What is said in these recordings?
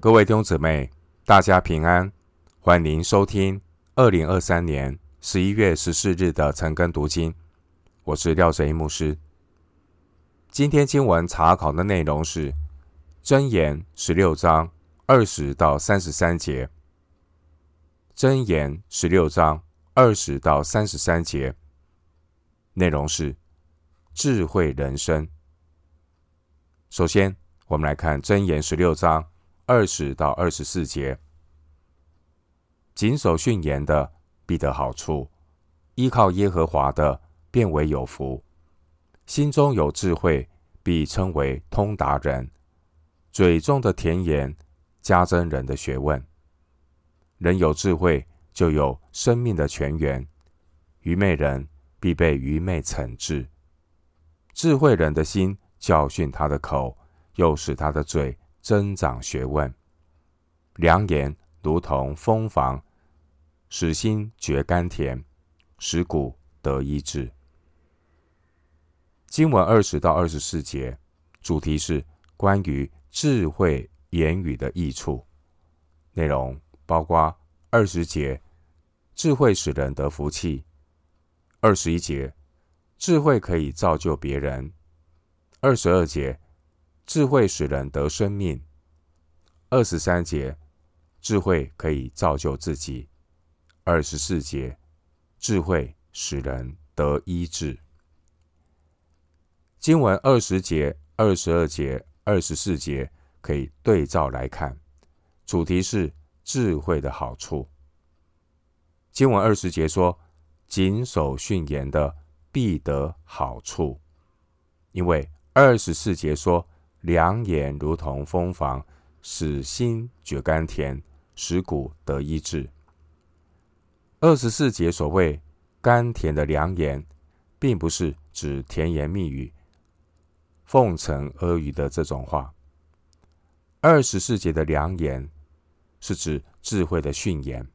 各位弟兄姊妹，大家平安，欢迎收听二零二三年十一月十四日的晨更读经。我是廖哲一牧师。今天经文查考的内容是《箴言》十六章二十到三十三节，《箴言》十六章二十到三十三节内容是智慧人生。首先，我们来看《箴言》十六章。二十到二十四节，谨守训言的必得好处，依靠耶和华的便为有福。心中有智慧，必称为通达人。嘴中的甜言加增人的学问。人有智慧，就有生命的泉源。愚昧人必被愚昧惩治。智慧人的心教训他的口，又使他的嘴。增长学问，良言如同蜂房，使心觉甘甜，使骨得医治。经文二十到二十四节，主题是关于智慧言语的益处，内容包括二十节，智慧使人得福气；二十一节，智慧可以造就别人；二十二节。智慧使人得生命。二十三节，智慧可以造就自己。二十四节，智慧使人得医治。经文二十节、二十二节、二十四节可以对照来看，主题是智慧的好处。经文二十节说：“谨守训言的必得好处。”因为二十四节说。良言如同蜂房，使心觉甘甜，使骨得医治。二十四节所谓甘甜的良言，并不是指甜言蜜语、奉承阿谀的这种话。二十四节的良言，是指智慧的训言。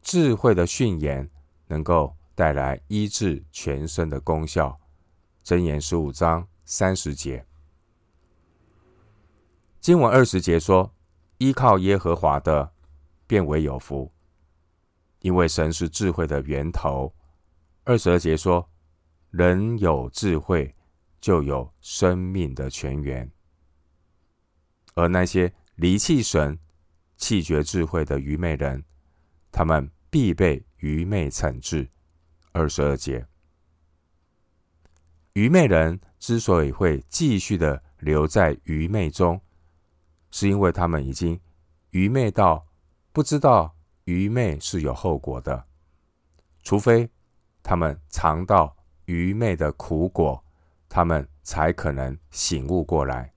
智慧的训言能够带来医治全身的功效。箴言十五章三十节。经文二十节说：“依靠耶和华的，变为有福，因为神是智慧的源头。”二十二节说：“人有智慧，就有生命的泉源。”而那些离弃神、弃绝智慧的愚昧人，他们必被愚昧惩治。二十二节，愚昧人之所以会继续的留在愚昧中，是因为他们已经愚昧到不知道愚昧是有后果的，除非他们尝到愚昧的苦果，他们才可能醒悟过来。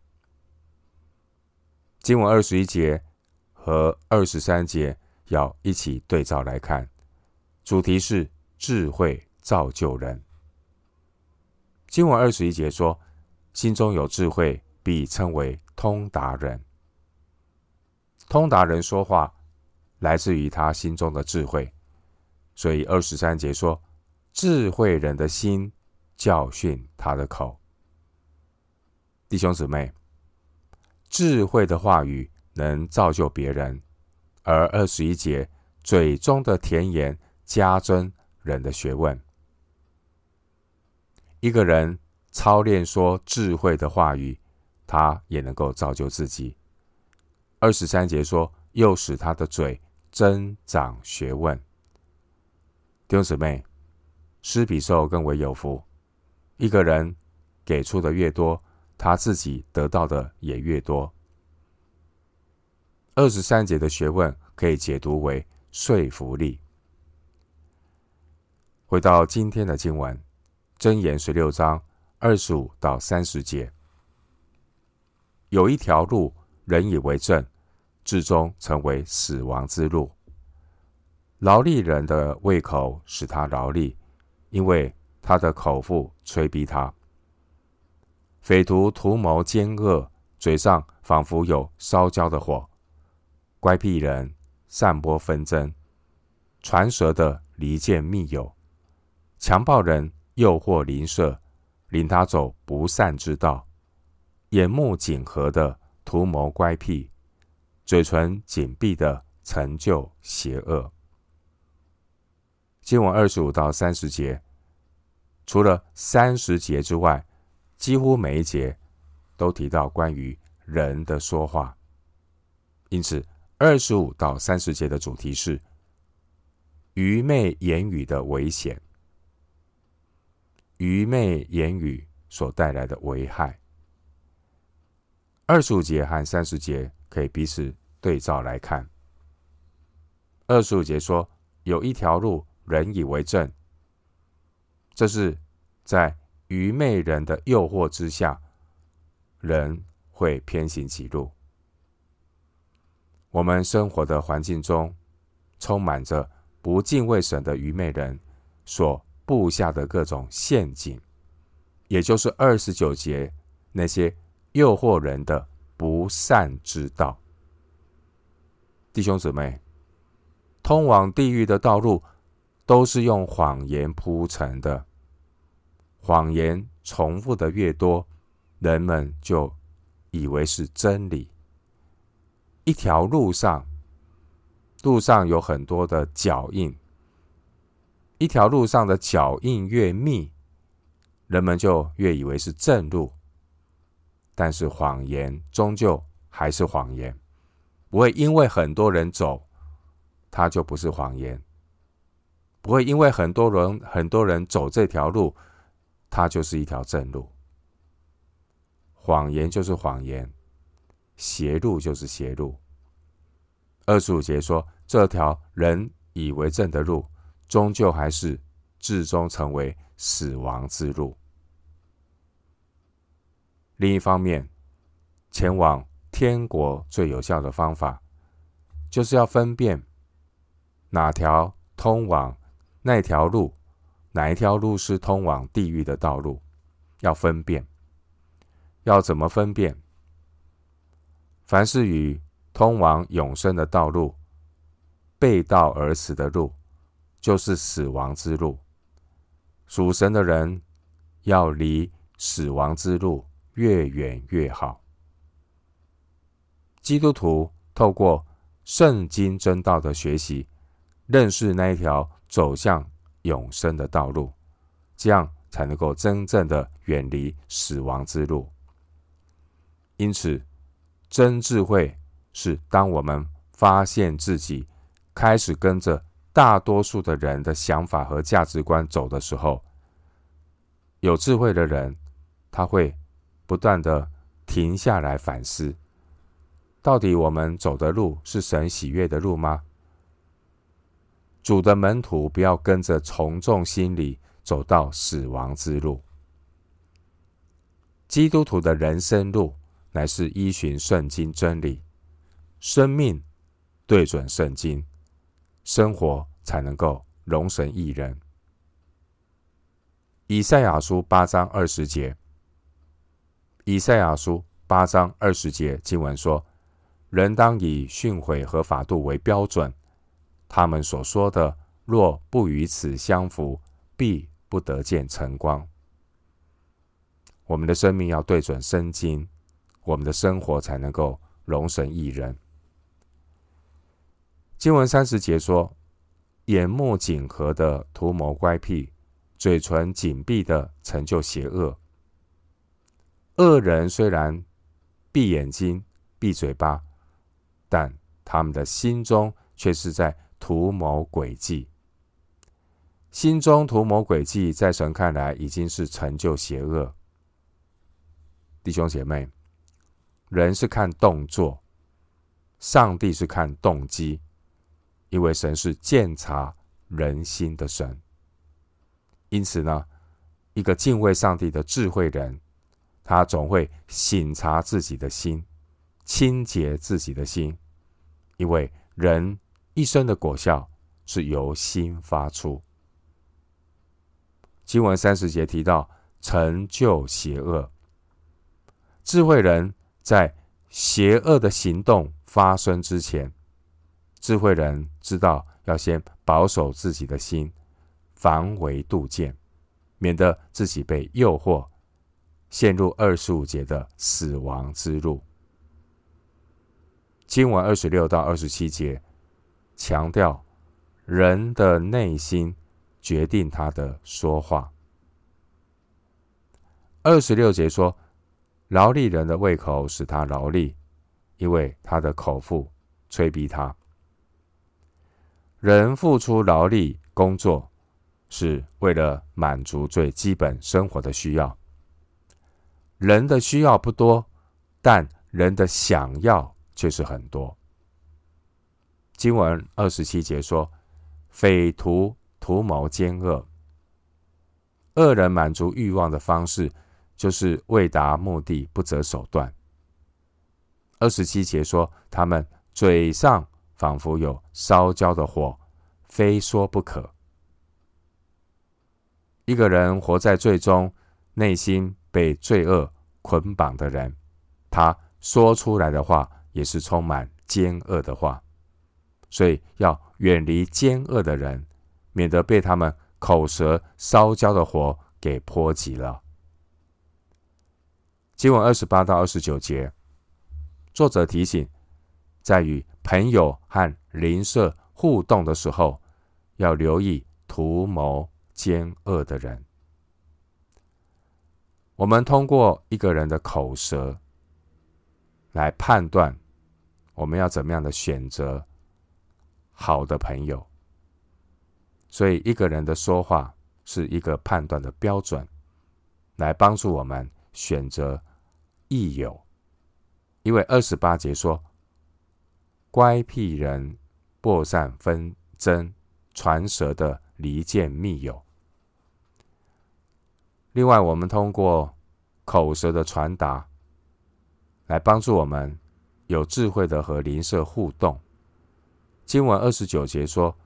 经文二十一节和二十三节要一起对照来看，主题是智慧造就人。经文二十一节说：“心中有智慧，必称为通达人。”通达人说话来自于他心中的智慧，所以二十三节说：“智慧人的心教训他的口。”弟兄姊妹，智慧的话语能造就别人，而二十一节嘴中的甜言加增人的学问。一个人操练说智慧的话语，他也能够造就自己。二十三节说，又使他的嘴增长学问。弟兄姊妹，施比受更为有福。一个人给出的越多，他自己得到的也越多。二十三节的学问可以解读为说服力。回到今天的经文，箴言十六章二十五到三十节，有一条路，人以为正，至终成为死亡之路。劳力人的胃口使他劳力，因为他的口腹催逼他。匪徒图谋奸恶，嘴上仿佛有烧焦的火。乖僻人散播纷争，传舌的离间密友。强暴人诱惑邻舍，领他走不善之道。眼目紧合的图谋乖僻，嘴唇紧闭的成就邪恶。经文二十五到三十节，除了三十节之外，几乎每一节都提到关于人的说话。因此，二十五到三十节的主题是愚昧言语的危险，愚昧言语所带来的危害。二十五节和三十节可以彼此对照来看。二十五节说：“有一条路，人以为正。”这是在愚昧人的诱惑之下，人会偏行己路。我们生活的环境中，充满着不敬畏神的愚昧人所布下的各种陷阱，也就是二十九节那些。诱惑人的不善之道，弟兄姊妹，通往地狱的道路都是用谎言铺成的。谎言重复的越多，人们就以为是真理。一条路上，路上有很多的脚印，一条路上的脚印越密，人们就越以为是正路。但是谎言终究还是谎言，不会因为很多人走，它就不是谎言；不会因为很多人很多人走这条路，它就是一条正路。谎言就是谎言，邪路就是邪路。二十五节说，这条人以为正的路，终究还是至终成为死亡之路。另一方面，前往天国最有效的方法，就是要分辨哪条通往那条路，哪一条路是通往地狱的道路。要分辨，要怎么分辨？凡是与通往永生的道路背道而驰的路，就是死亡之路。属神的人要离死亡之路。越远越好。基督徒透过圣经真道的学习，认识那一条走向永生的道路，这样才能够真正的远离死亡之路。因此，真智慧是当我们发现自己开始跟着大多数的人的想法和价值观走的时候，有智慧的人他会。不断的停下来反思，到底我们走的路是神喜悦的路吗？主的门徒不要跟着从众心理走到死亡之路。基督徒的人生路乃是依循圣经真理，生命对准圣经，生活才能够荣神益人。以赛亚书八章二十节。以赛亚书八章二十节经文说：“人当以训诲和法度为标准，他们所说的若不与此相符，必不得见晨光。”我们的生命要对准圣经，我们的生活才能够荣神益人。经文三十节说：“眼目紧合的图谋乖僻，嘴唇紧闭的成就邪恶。”恶人虽然闭眼睛、闭嘴巴，但他们的心中却是在图谋诡计。心中图谋诡计，在神看来已经是成就邪恶。弟兄姐妹，人是看动作，上帝是看动机，因为神是鉴察人心的神。因此呢，一个敬畏上帝的智慧人。他总会省察自己的心，清洁自己的心，因为人一生的果效是由心发出。经文三十节提到成就邪恶，智慧人在邪恶的行动发生之前，智慧人知道要先保守自己的心，防微杜渐，免得自己被诱惑。陷入二十五节的死亡之路。经文二十六到二十七节强调，人的内心决定他的说话。二十六节说，劳力人的胃口使他劳力，因为他的口腹催逼他。人付出劳力工作，是为了满足最基本生活的需要。人的需要不多，但人的想要。却是很多。经文二十七节说：“匪徒图谋奸恶，恶人满足欲望的方式，就是为达目的不择手段。”二十七节说：“他们嘴上仿佛有烧焦的火，非说不可。”一个人活在罪中，内心被罪恶捆绑的人，他说出来的话。也是充满奸恶的话，所以要远离奸恶的人，免得被他们口舌烧焦的火给波及了。经文二十八到二十九节，作者提醒，在与朋友和邻舍互动的时候，要留意图谋奸恶的人。我们通过一个人的口舌来判断。我们要怎么样的选择好的朋友？所以一个人的说话是一个判断的标准，来帮助我们选择益友。因为二十八节说，乖僻人播散纷争，传舌的离间密友。另外，我们通过口舌的传达，来帮助我们。有智慧的和邻舍互动。经文二十九节说：“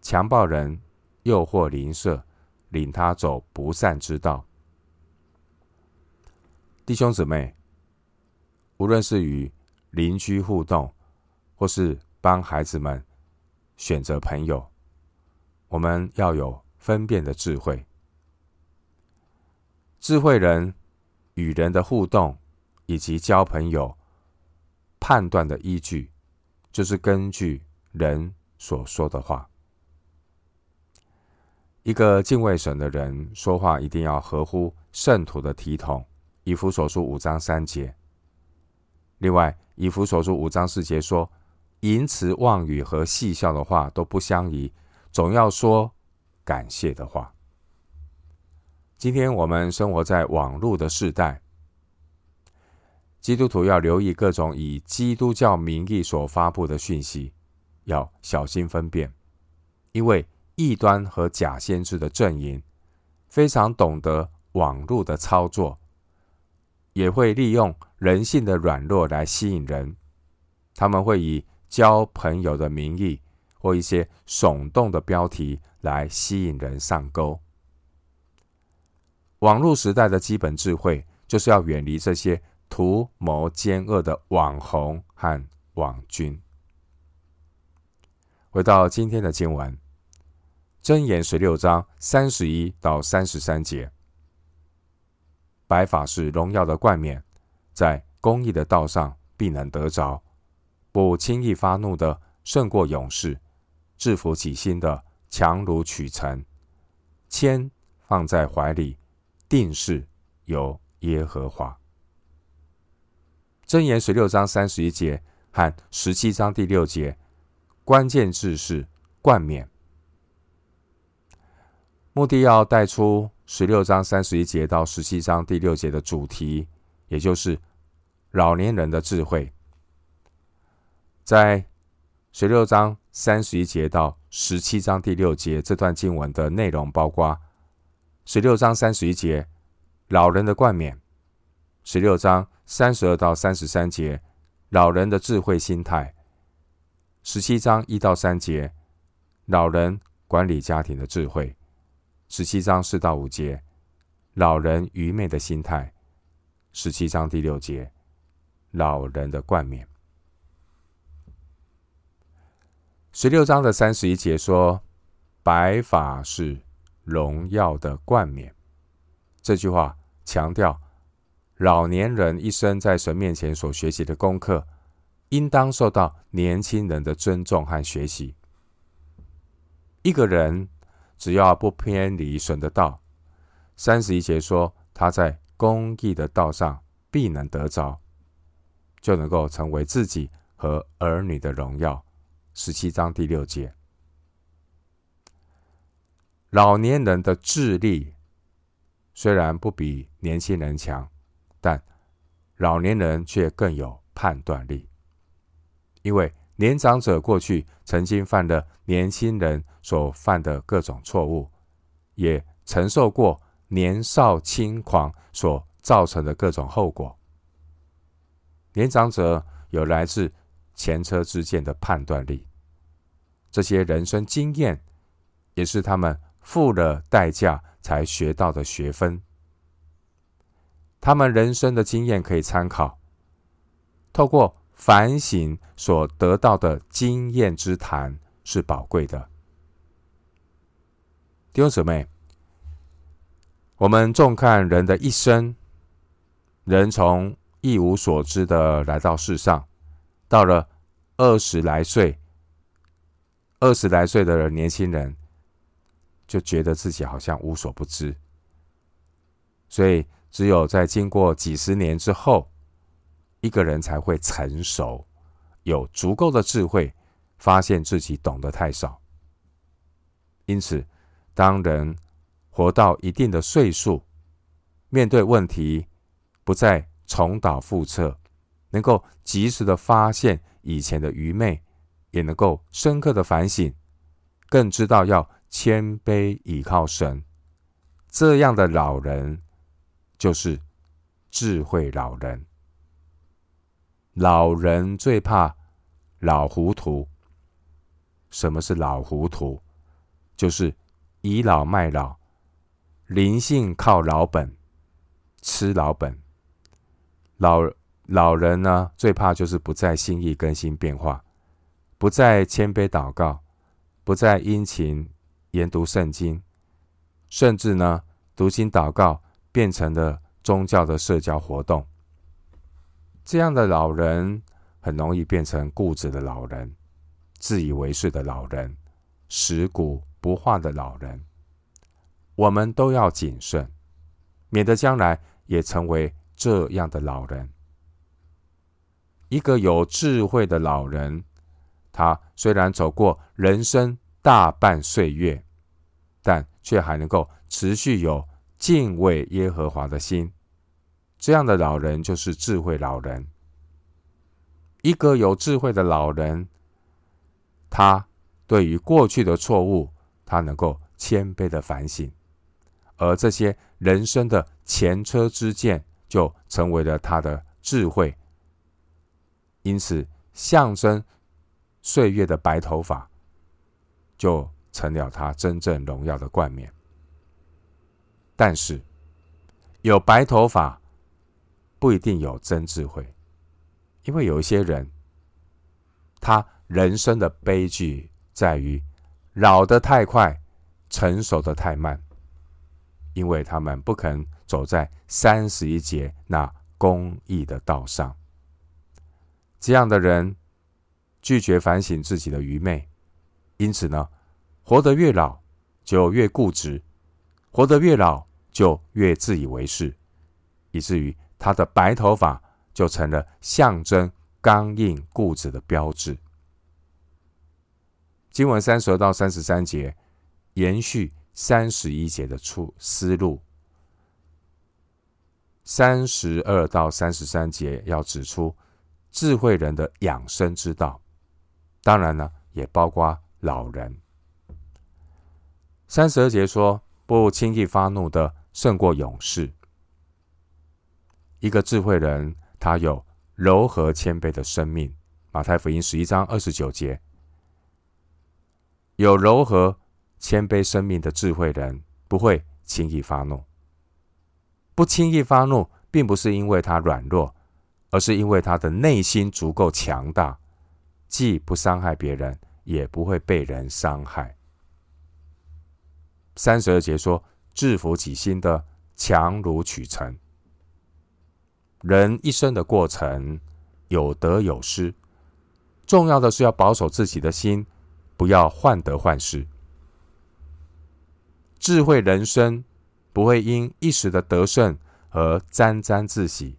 强暴人诱惑邻舍，领他走不善之道。”弟兄姊妹，无论是与邻居互动，或是帮孩子们选择朋友，我们要有分辨的智慧。智慧人与人的互动以及交朋友。判断的依据，就是根据人所说的话。一个敬畏神的人说话一定要合乎圣徒的体统。以弗所书五章三节。另外，以弗所书五章四节说，淫词妄语和戏笑的话都不相宜，总要说感谢的话。今天我们生活在网络的世代。基督徒要留意各种以基督教名义所发布的讯息，要小心分辨，因为异端和假先知的阵营非常懂得网络的操作，也会利用人性的软弱来吸引人。他们会以交朋友的名义或一些耸动的标题来吸引人上钩。网络时代的基本智慧就是要远离这些。图谋奸恶的网红和网军。回到今天的经文，箴言十六章三十一到三十三节：白发是荣耀的冠冕，在公义的道上必能得着；不轻易发怒的胜过勇士；制服己心的强如取成。谦放在怀里，定是由耶和华。箴言十六章三十一节和十七章第六节，关键字是冠冕，目的要带出十六章三十一节到十七章第六节的主题，也就是老年人的智慧。在十六章三十一节到十七章第六节这段经文的内容，包括十六章三十一节老人的冠冕，十六章。三十二到三十三节，老人的智慧心态；十七章一到三节，老人管理家庭的智慧；十七章四到五节，老人愚昧的心态；十七章第六节，老人的冠冕。十六章的三十一节说：“白发是荣耀的冠冕。”这句话强调。老年人一生在神面前所学习的功课，应当受到年轻人的尊重和学习。一个人只要不偏离神的道，三十一节说他在公义的道上必能得着，就能够成为自己和儿女的荣耀。十七章第六节，老年人的智力虽然不比年轻人强，但老年人却更有判断力，因为年长者过去曾经犯了年轻人所犯的各种错误，也承受过年少轻狂所造成的各种后果。年长者有来自前车之鉴的判断力，这些人生经验也是他们付了代价才学到的学分。他们人生的经验可以参考，透过反省所得到的经验之谈是宝贵的。弟兄姊妹，我们纵看人的一生，人从一无所知的来到世上，到了二十来岁，二十来岁的年轻人就觉得自己好像无所不知，所以。只有在经过几十年之后，一个人才会成熟，有足够的智慧，发现自己懂得太少。因此，当人活到一定的岁数，面对问题不再重蹈覆辙，能够及时的发现以前的愚昧，也能够深刻的反省，更知道要谦卑倚靠神。这样的老人。就是智慧老人。老人最怕老糊涂。什么是老糊涂？就是倚老卖老，灵性靠老本，吃老本。老老人呢，最怕就是不再心意更新变化，不再谦卑祷告，不再殷勤研读圣经，甚至呢，读经祷告。变成了宗教的社交活动，这样的老人很容易变成固执的老人、自以为是的老人、食古不化的老人。我们都要谨慎，免得将来也成为这样的老人。一个有智慧的老人，他虽然走过人生大半岁月，但却还能够持续有。敬畏耶和华的心，这样的老人就是智慧老人。一个有智慧的老人，他对于过去的错误，他能够谦卑的反省，而这些人生的前车之鉴，就成为了他的智慧。因此，象征岁月的白头发，就成了他真正荣耀的冠冕。但是，有白头发不一定有真智慧，因为有一些人，他人生的悲剧在于老得太快，成熟的太慢，因为他们不肯走在三十一节那公义的道上。这样的人拒绝反省自己的愚昧，因此呢，活得越老就越固执，活得越老。就越自以为是，以至于他的白头发就成了象征刚硬固执的标志。经文三十二到三十三节延续三十一节的出思路，三十二到三十三节要指出智慧人的养生之道，当然呢，也包括老人。三十二节说，不轻易发怒的。胜过勇士。一个智慧人，他有柔和谦卑的生命。马太福音十一章二十九节，有柔和谦卑生命的智慧人，不会轻易发怒。不轻易发怒，并不是因为他软弱，而是因为他的内心足够强大，既不伤害别人，也不会被人伤害。三十二节说。制服己心的强如取成。人一生的过程有得有失，重要的是要保守自己的心，不要患得患失。智慧人生不会因一时的得胜而沾沾自喜，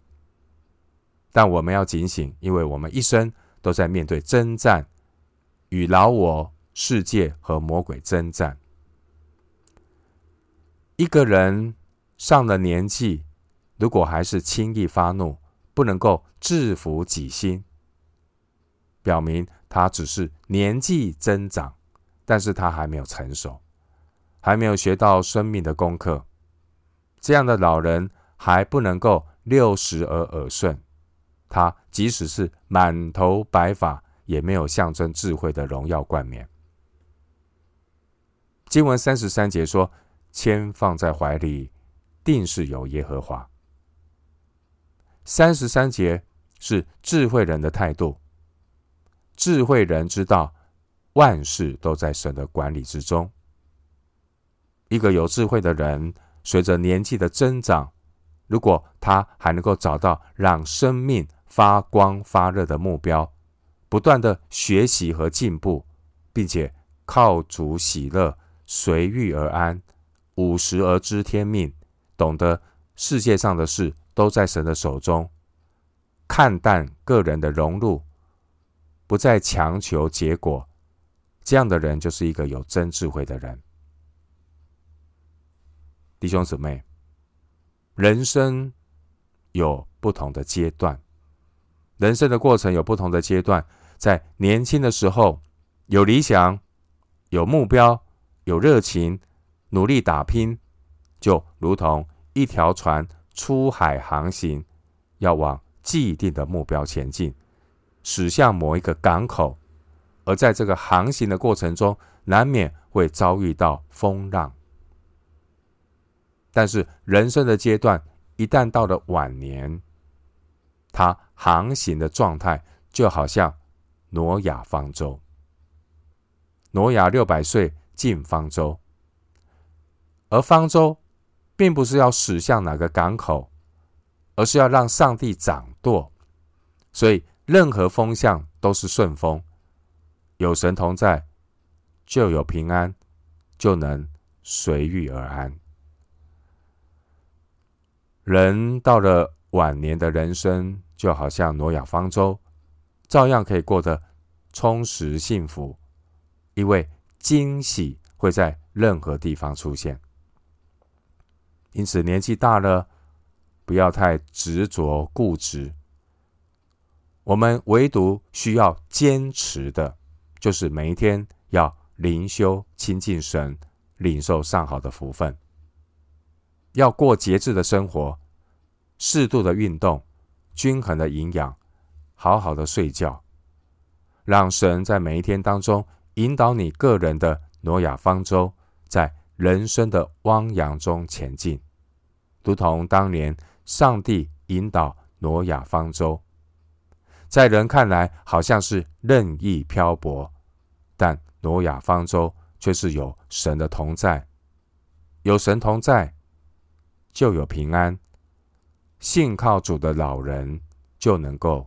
但我们要警醒，因为我们一生都在面对征战，与老我、世界和魔鬼征战。一个人上了年纪，如果还是轻易发怒，不能够制服己心，表明他只是年纪增长，但是他还没有成熟，还没有学到生命的功课。这样的老人还不能够六十而耳顺，他即使是满头白发，也没有象征智慧的荣耀冠冕。经文三十三节说。签放在怀里，定是有耶和华。三十三节是智慧人的态度。智慧人知道万事都在神的管理之中。一个有智慧的人，随着年纪的增长，如果他还能够找到让生命发光发热的目标，不断的学习和进步，并且靠主喜乐，随遇而安。五十而知天命，懂得世界上的事都在神的手中，看淡个人的荣辱，不再强求结果，这样的人就是一个有真智慧的人。弟兄姊妹，人生有不同的阶段，人生的过程有不同的阶段，在年轻的时候有理想、有目标、有热情。努力打拼，就如同一条船出海航行，要往既定的目标前进，驶向某一个港口。而在这个航行的过程中，难免会遭遇到风浪。但是人生的阶段一旦到了晚年，他航行的状态就好像挪亚方舟。挪亚六百岁进方舟。而方舟并不是要驶向哪个港口，而是要让上帝掌舵，所以任何风向都是顺风。有神同在，就有平安，就能随遇而安。人到了晚年的人生，就好像挪亚方舟，照样可以过得充实幸福，因为惊喜会在任何地方出现。因此，年纪大了，不要太执着固执。我们唯独需要坚持的，就是每一天要灵修、亲近神，领受上好的福分。要过节制的生活，适度的运动，均衡的营养，好好的睡觉，让神在每一天当中引导你个人的挪亚方舟，在人生的汪洋中前进，如同当年上帝引导挪亚方舟，在人看来好像是任意漂泊，但挪亚方舟却是有神的同在，有神同在就有平安，信靠主的老人就能够